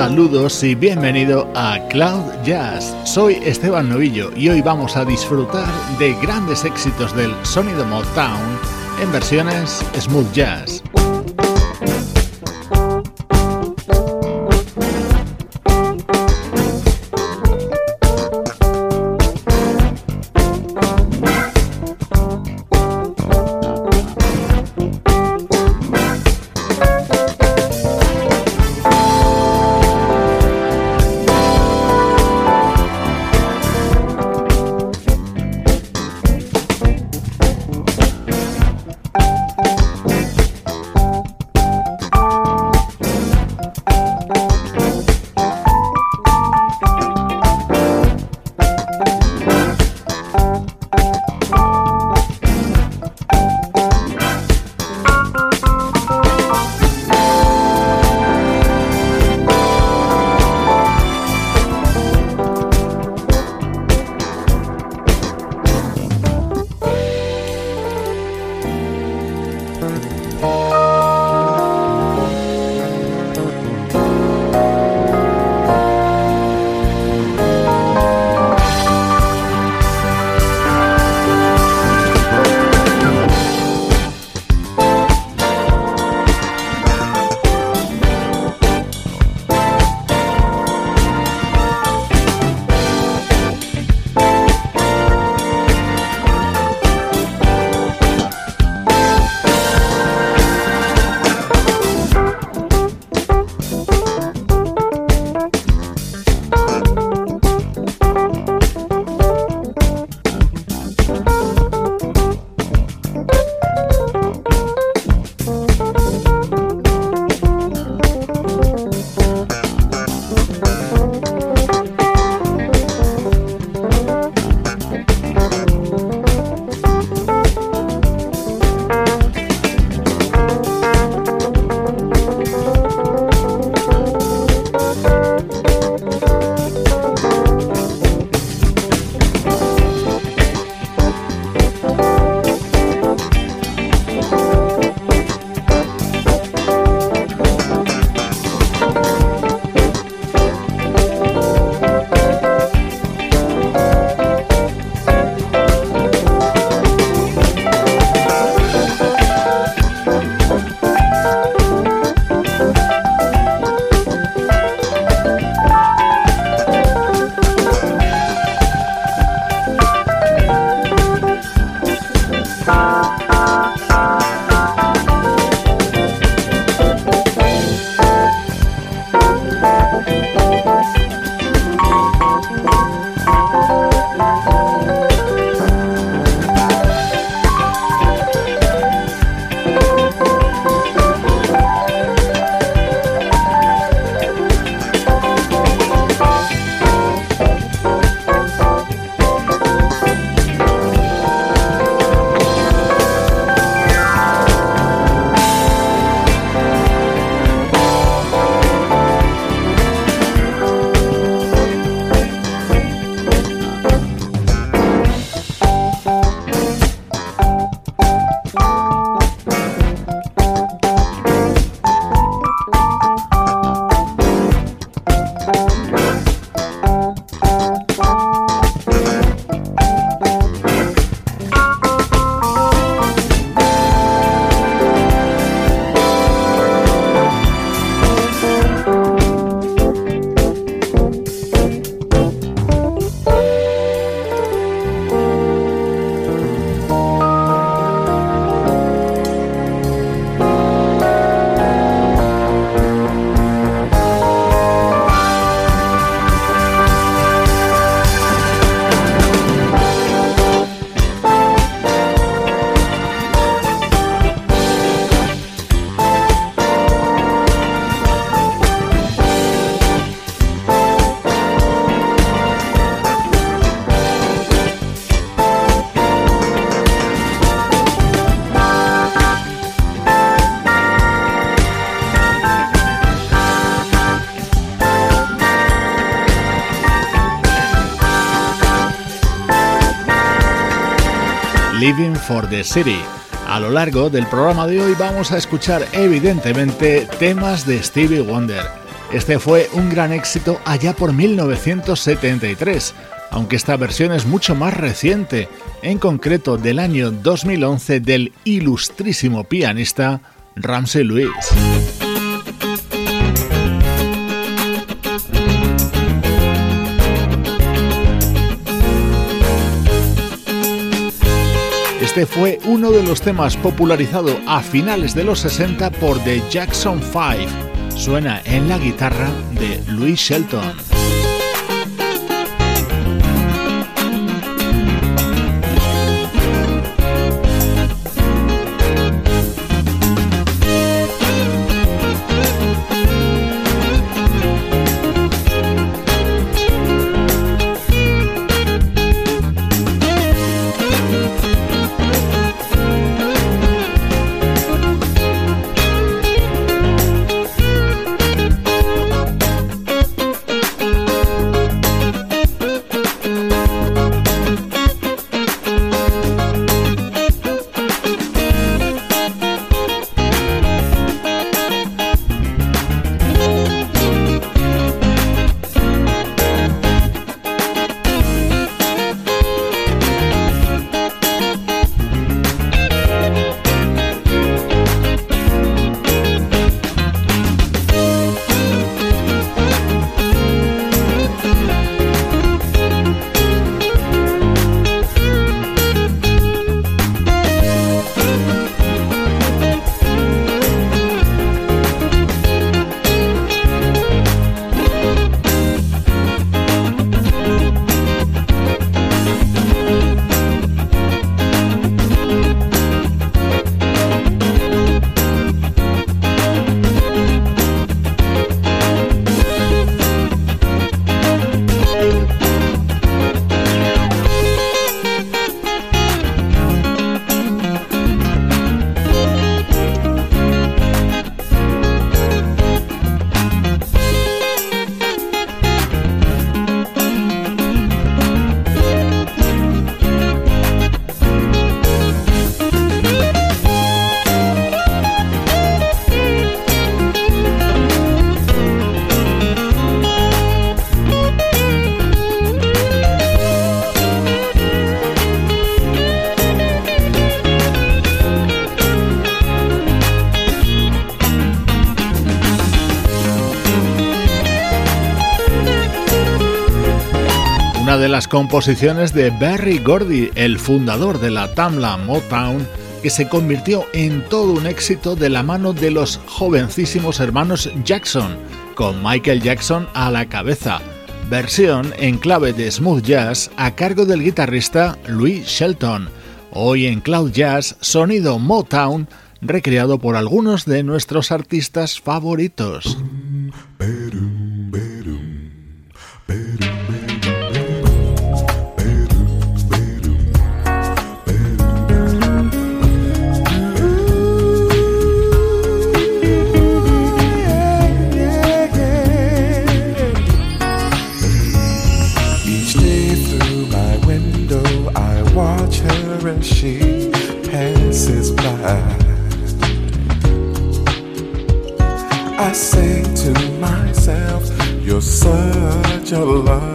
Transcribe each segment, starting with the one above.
Saludos y bienvenido a Cloud Jazz. Soy Esteban Novillo y hoy vamos a disfrutar de grandes éxitos del sonido Motown en versiones smooth jazz. Living for the City. A lo largo del programa de hoy vamos a escuchar evidentemente temas de Stevie Wonder. Este fue un gran éxito allá por 1973, aunque esta versión es mucho más reciente, en concreto del año 2011 del ilustrísimo pianista Ramsey Lewis. Este fue uno de los temas popularizado a finales de los 60 por The Jackson 5. Suena en la guitarra de Louis Shelton. De las composiciones de Barry Gordy, el fundador de la Tamla Motown, que se convirtió en todo un éxito de la mano de los jovencísimos hermanos Jackson, con Michael Jackson a la cabeza. Versión en clave de smooth jazz a cargo del guitarrista Louis Shelton. Hoy en Cloud Jazz, sonido Motown recreado por algunos de nuestros artistas favoritos. Such a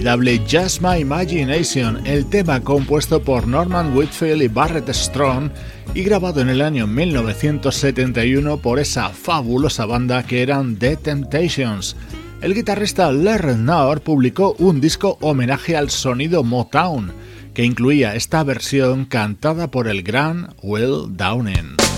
inolvidable Just My Imagination, el tema compuesto por Norman Whitfield y Barrett Strong y grabado en el año 1971 por esa fabulosa banda que eran The Temptations. El guitarrista Larry Naur publicó un disco homenaje al sonido Motown, que incluía esta versión cantada por el gran Will Downing.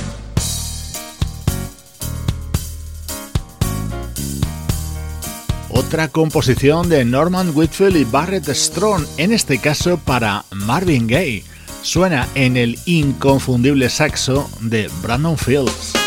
Otra composición de Norman Whitfield y Barrett Strong, en este caso para Marvin Gaye. Suena en el inconfundible saxo de Brandon Fields.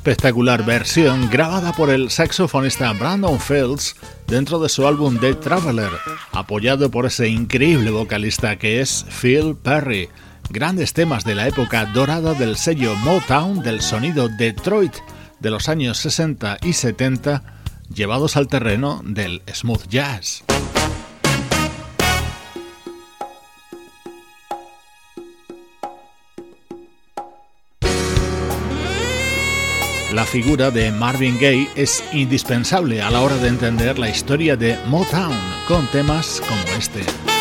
Espectacular versión grabada por el saxofonista Brandon Fields dentro de su álbum The Traveler, apoyado por ese increíble vocalista que es Phil Perry. Grandes temas de la época dorada del sello Motown del sonido Detroit de los años 60 y 70, llevados al terreno del smooth jazz. La figura de Marvin Gaye es indispensable a la hora de entender la historia de Motown con temas como este.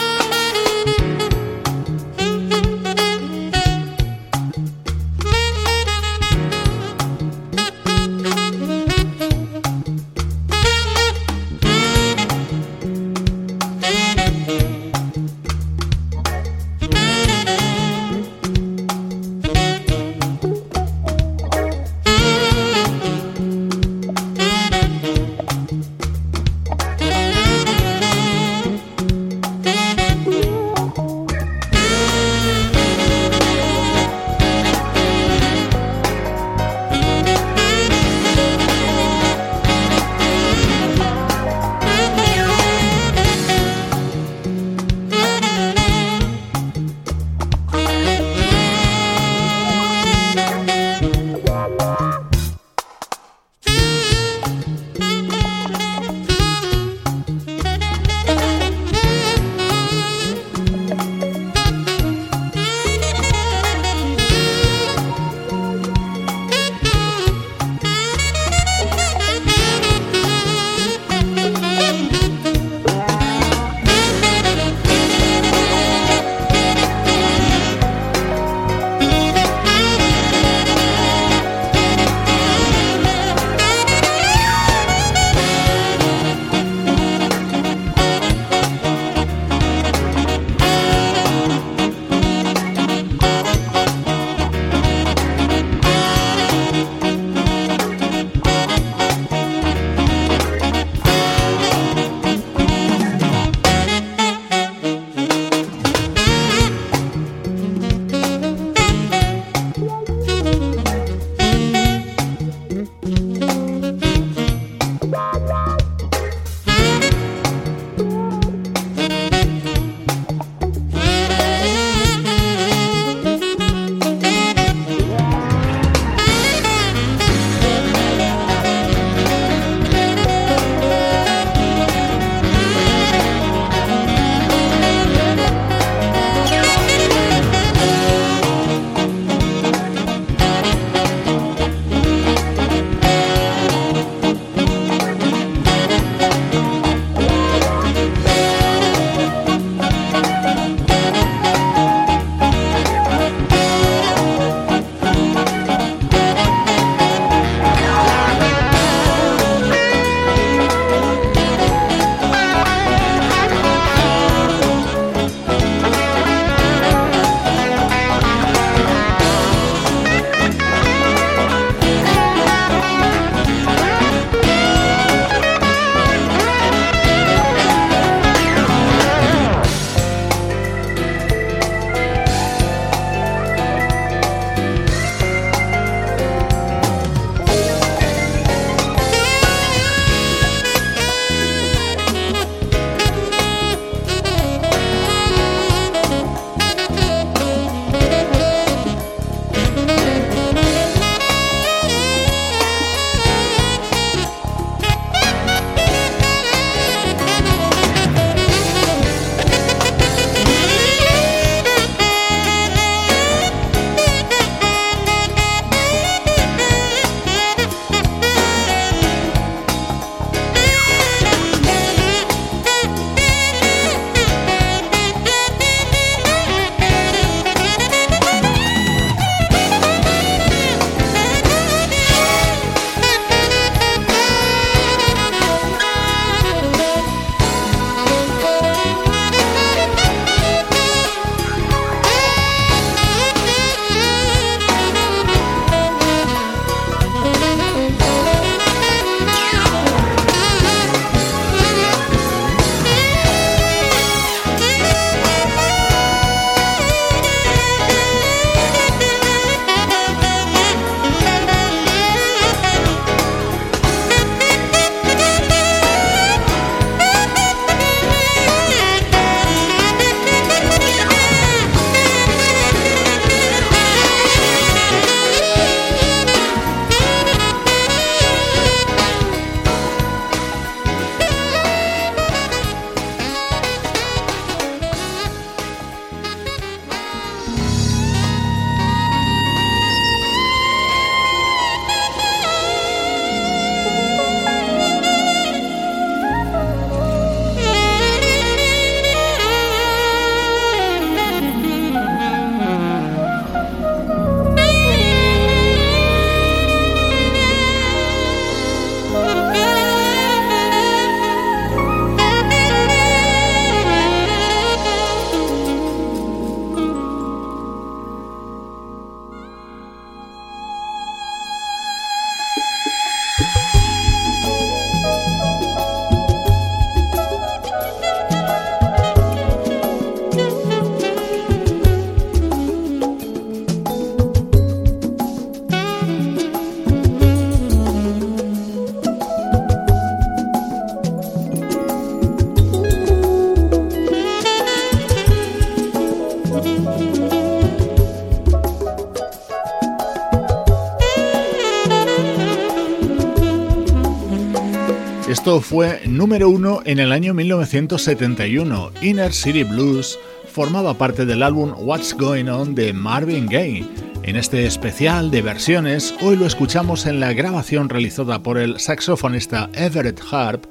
Esto fue número uno en el año 1971. Inner City Blues formaba parte del álbum What's Going On de Marvin Gaye. En este especial de versiones, hoy lo escuchamos en la grabación realizada por el saxofonista Everett Harp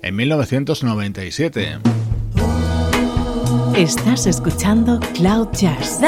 en 1997. Estás escuchando Cloud Jazz.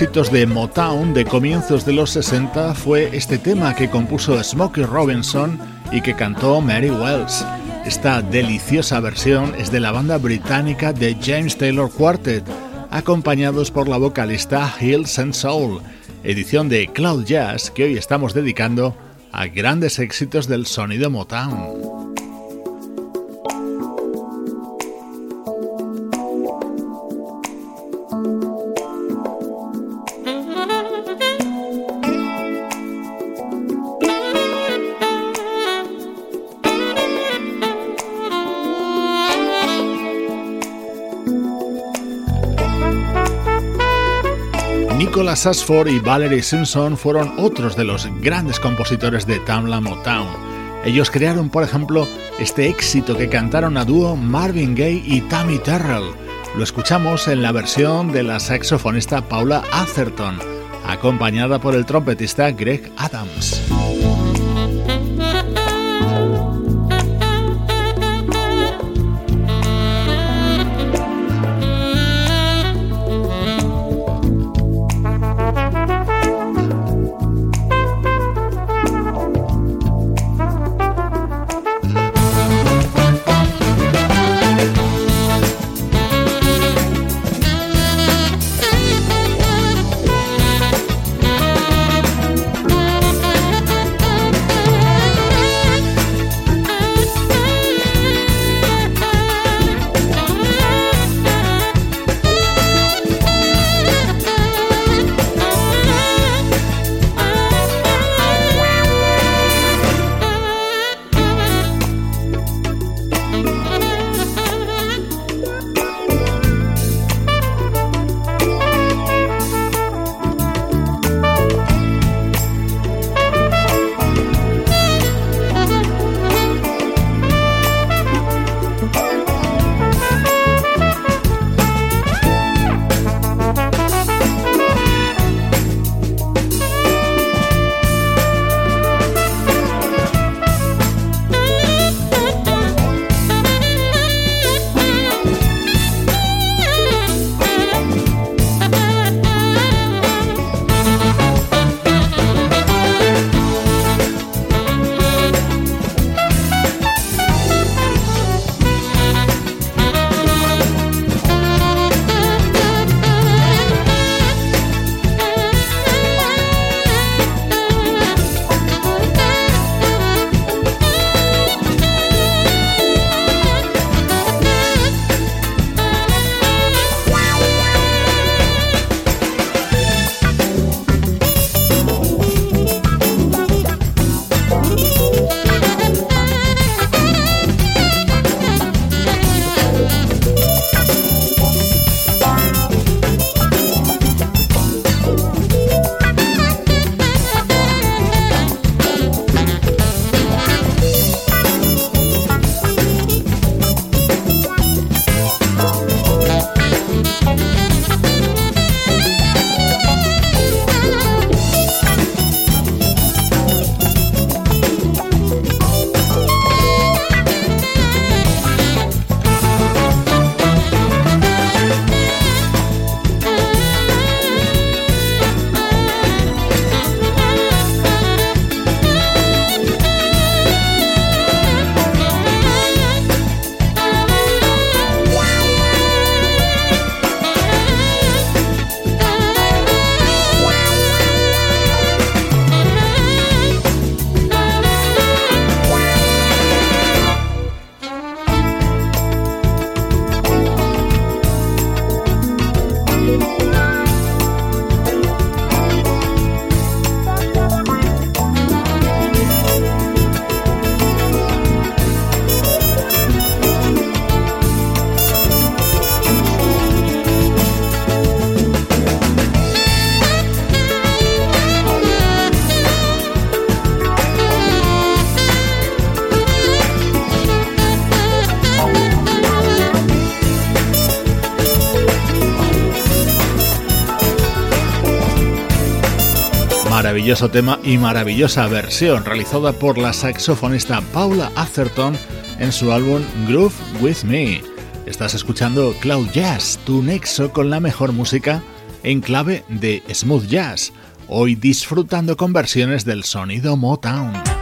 Éxitos de Motown de comienzos de los 60 fue este tema que compuso Smokey Robinson y que cantó Mary Wells. Esta deliciosa versión es de la banda británica de James Taylor Quartet, acompañados por la vocalista Hills and Soul, edición de Cloud Jazz que hoy estamos dedicando a grandes éxitos del sonido Motown. Nicholas Ashford y Valerie Simpson fueron otros de los grandes compositores de Tamla Motown. Ellos crearon, por ejemplo, este éxito que cantaron a dúo Marvin Gaye y Tammy Terrell. Lo escuchamos en la versión de la saxofonista Paula Atherton, acompañada por el trompetista Greg Adams. Maravilloso tema y maravillosa versión realizada por la saxofonista Paula Atherton en su álbum Groove With Me. Estás escuchando Cloud Jazz, tu nexo con la mejor música en clave de smooth jazz, hoy disfrutando con versiones del sonido Motown.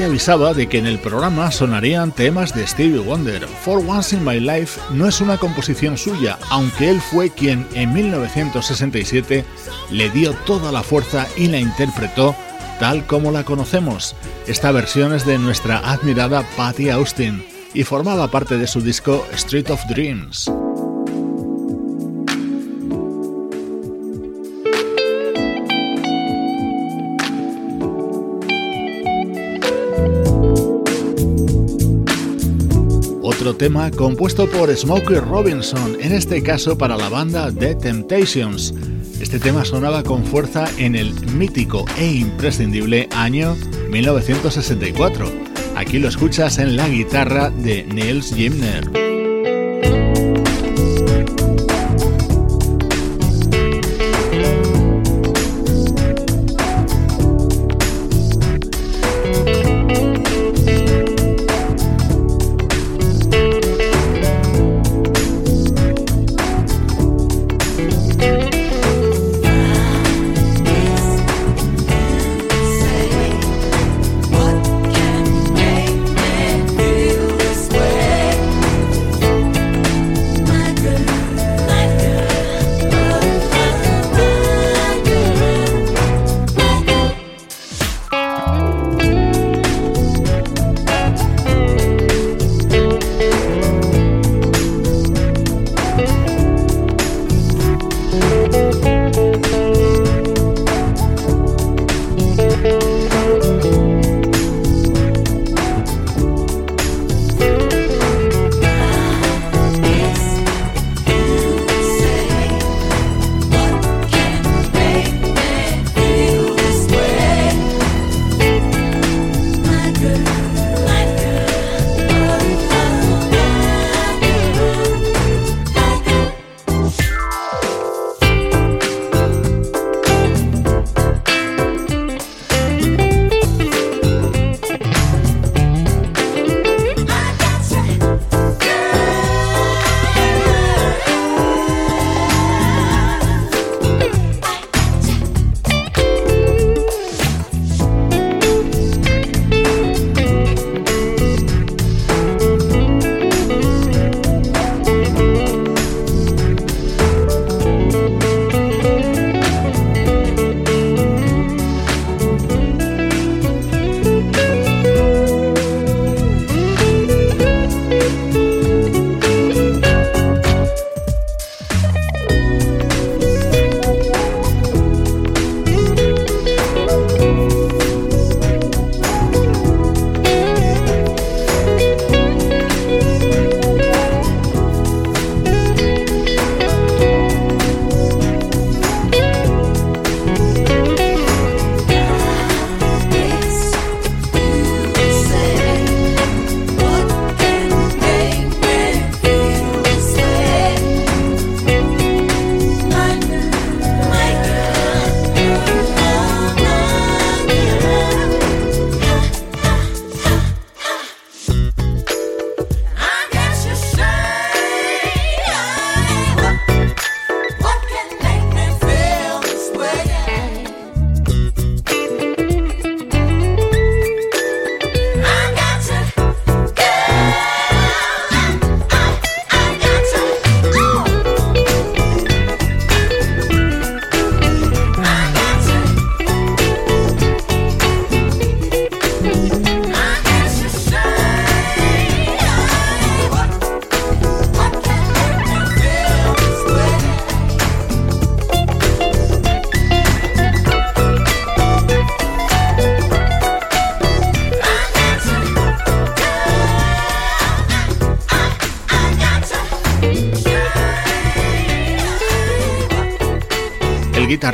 De que en el programa sonarían temas de Stevie Wonder. For Once in My Life no es una composición suya, aunque él fue quien en 1967 le dio toda la fuerza y la interpretó tal como la conocemos. Esta versión es de nuestra admirada Patty Austin y formaba parte de su disco Street of Dreams. Tema compuesto por Smokey Robinson, en este caso para la banda The Temptations. Este tema sonaba con fuerza en el mítico e imprescindible año 1964. Aquí lo escuchas en la guitarra de Niels Gimner.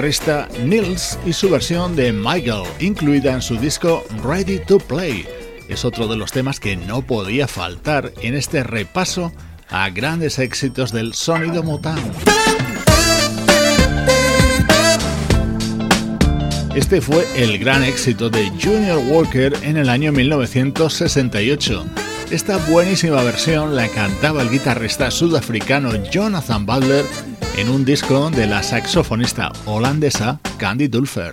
Guitarrista Nils y su versión de Michael, incluida en su disco Ready to Play. Es otro de los temas que no podía faltar en este repaso a grandes éxitos del sonido Motown. Este fue el gran éxito de Junior Walker en el año 1968. Esta buenísima versión la cantaba el guitarrista sudafricano Jonathan Butler en un disco de la saxofonista holandesa Candy Dulfer.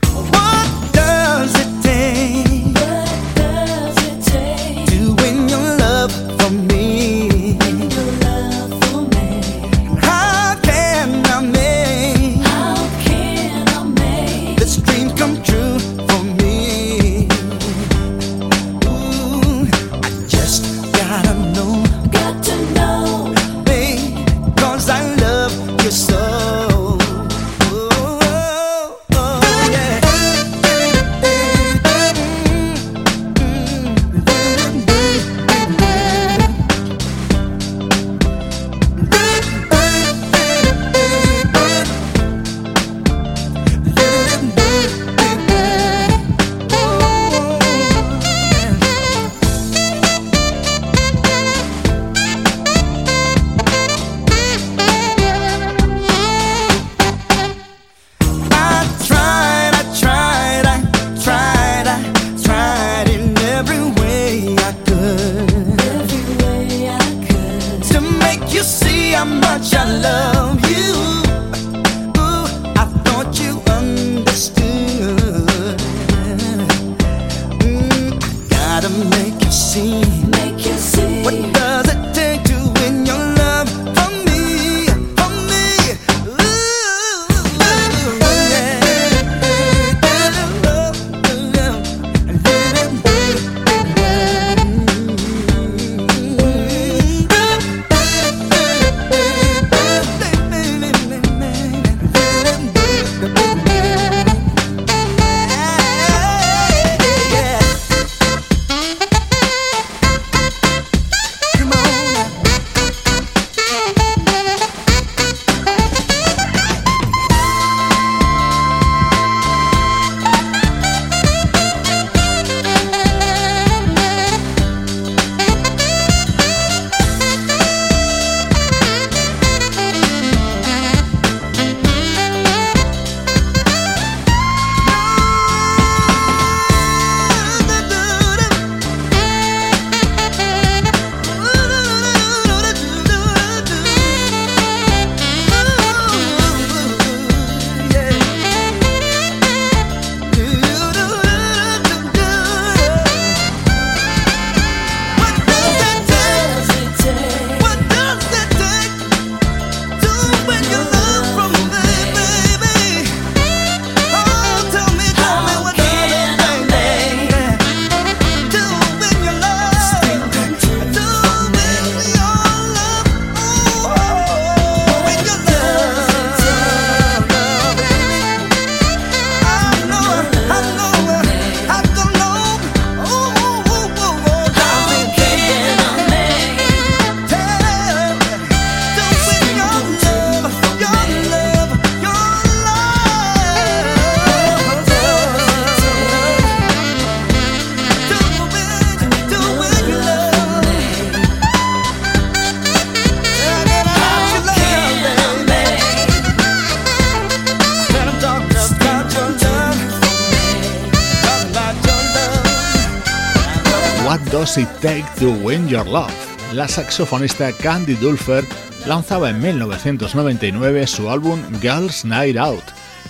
La saxofonista Candy Dulfer lanzaba en 1999 su álbum Girls Night Out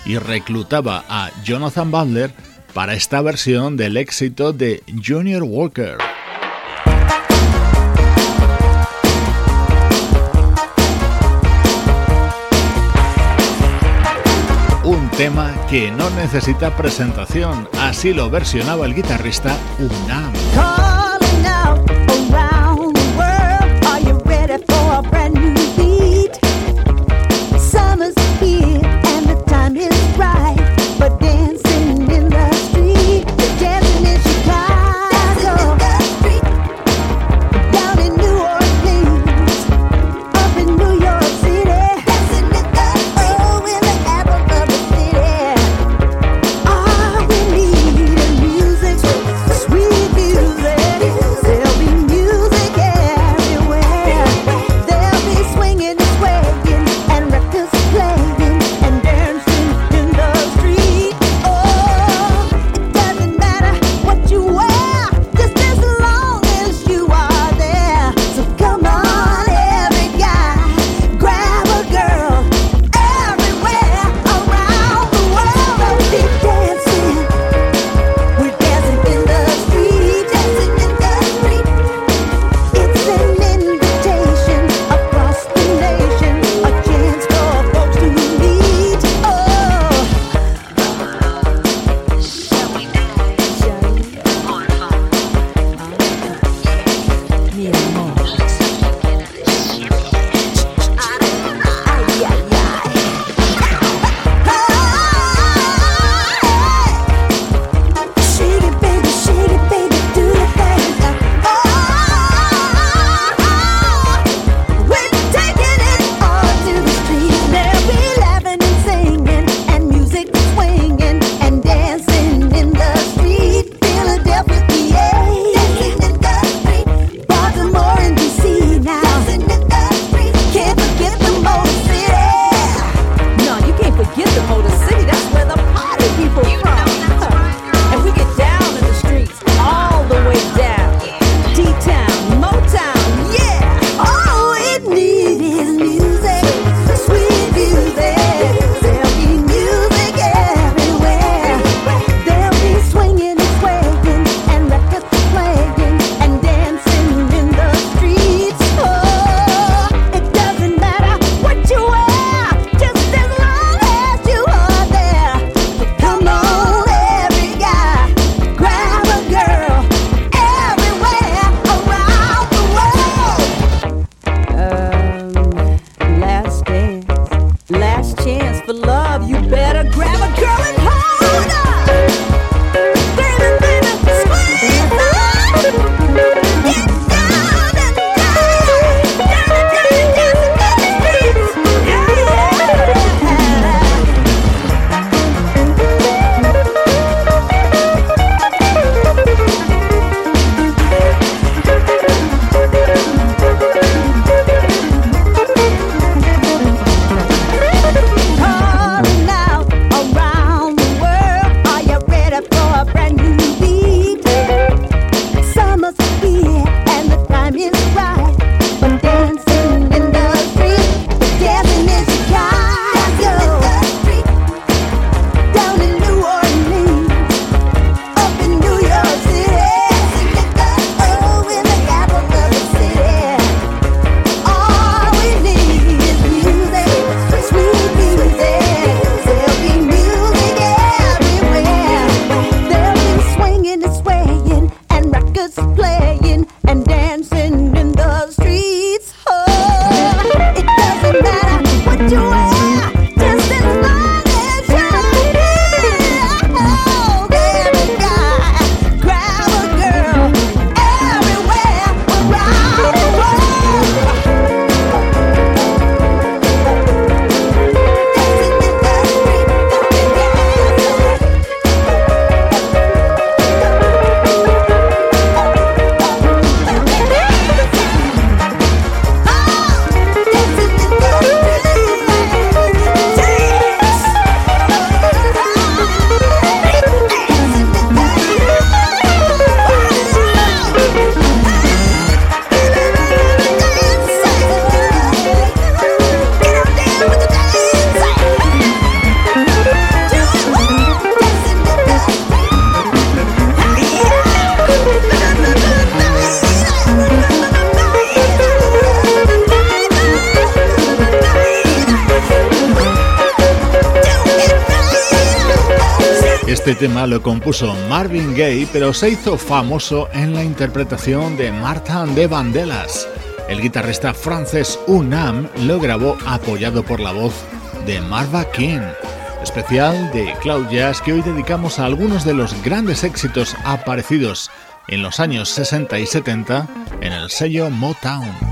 y reclutaba a Jonathan Butler para esta versión del éxito de Junior Walker. Un tema que no necesita presentación, así lo versionaba el guitarrista Unam. Lo compuso Marvin Gaye, pero se hizo famoso en la interpretación de Marta de Vandellas. El guitarrista francés Unam lo grabó apoyado por la voz de Marva King, especial de Cloud Jazz que hoy dedicamos a algunos de los grandes éxitos aparecidos en los años 60 y 70 en el sello Motown.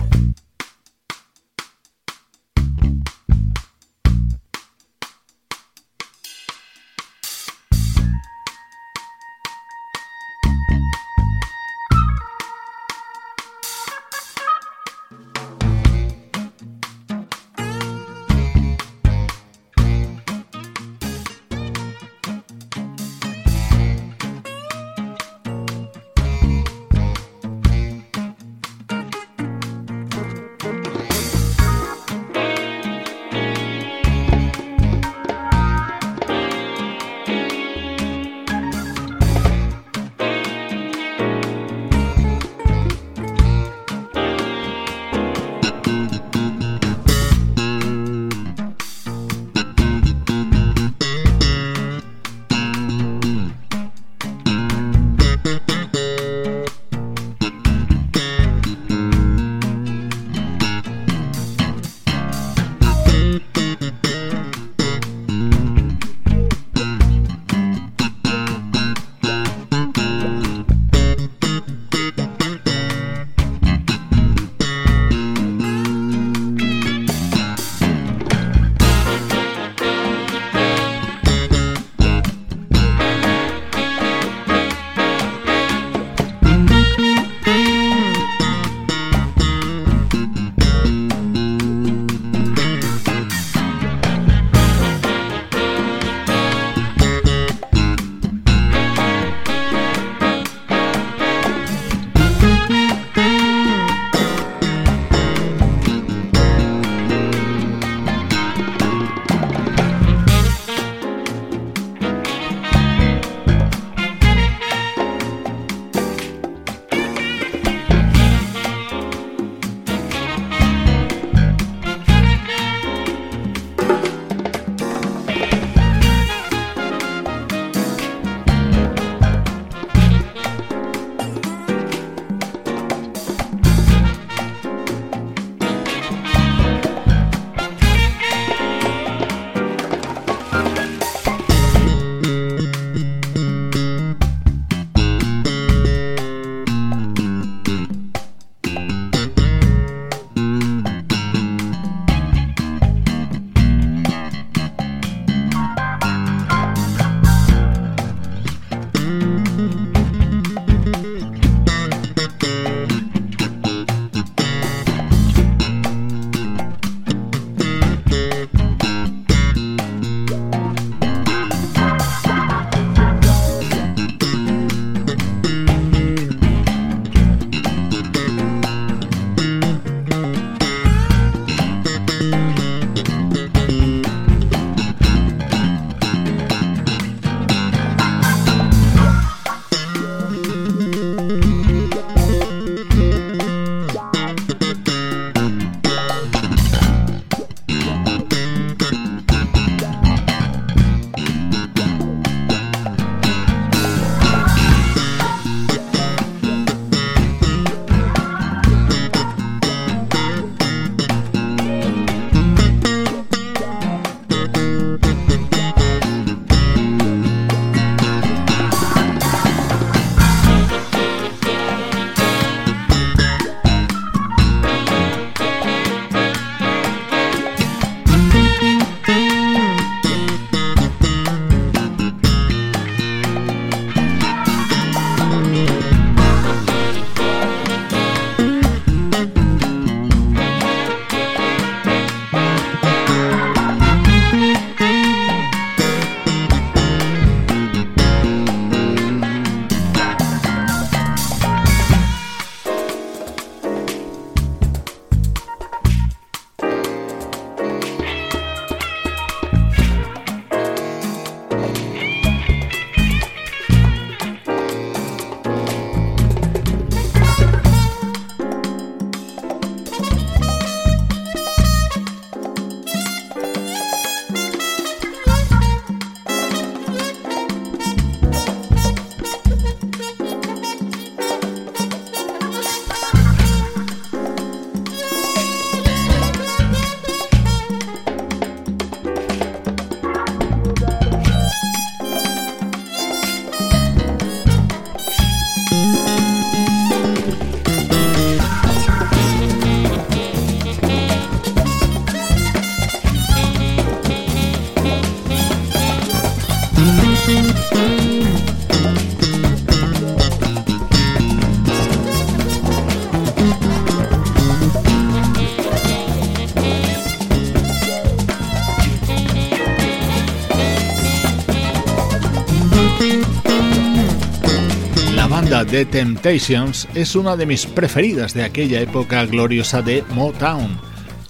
The Temptations es una de mis preferidas de aquella época gloriosa de Motown.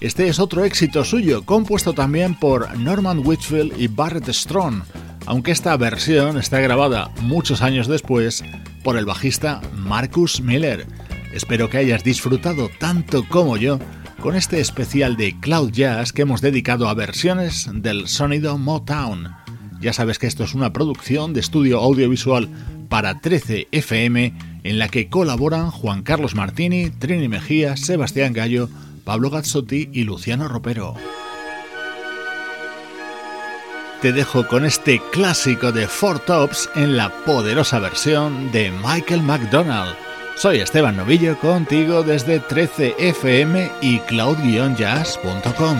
Este es otro éxito suyo, compuesto también por Norman Whitfield y Barrett Strong, aunque esta versión está grabada muchos años después por el bajista Marcus Miller. Espero que hayas disfrutado tanto como yo con este especial de Cloud Jazz que hemos dedicado a versiones del sonido Motown. Ya sabes que esto es una producción de estudio audiovisual para 13 FM en la que colaboran Juan Carlos Martini, Trini Mejía, Sebastián Gallo, Pablo Gazzotti y Luciano Ropero. Te dejo con este clásico de Four Tops en la poderosa versión de Michael McDonald. Soy Esteban Novillo contigo desde 13 FM y cloud-jazz.com.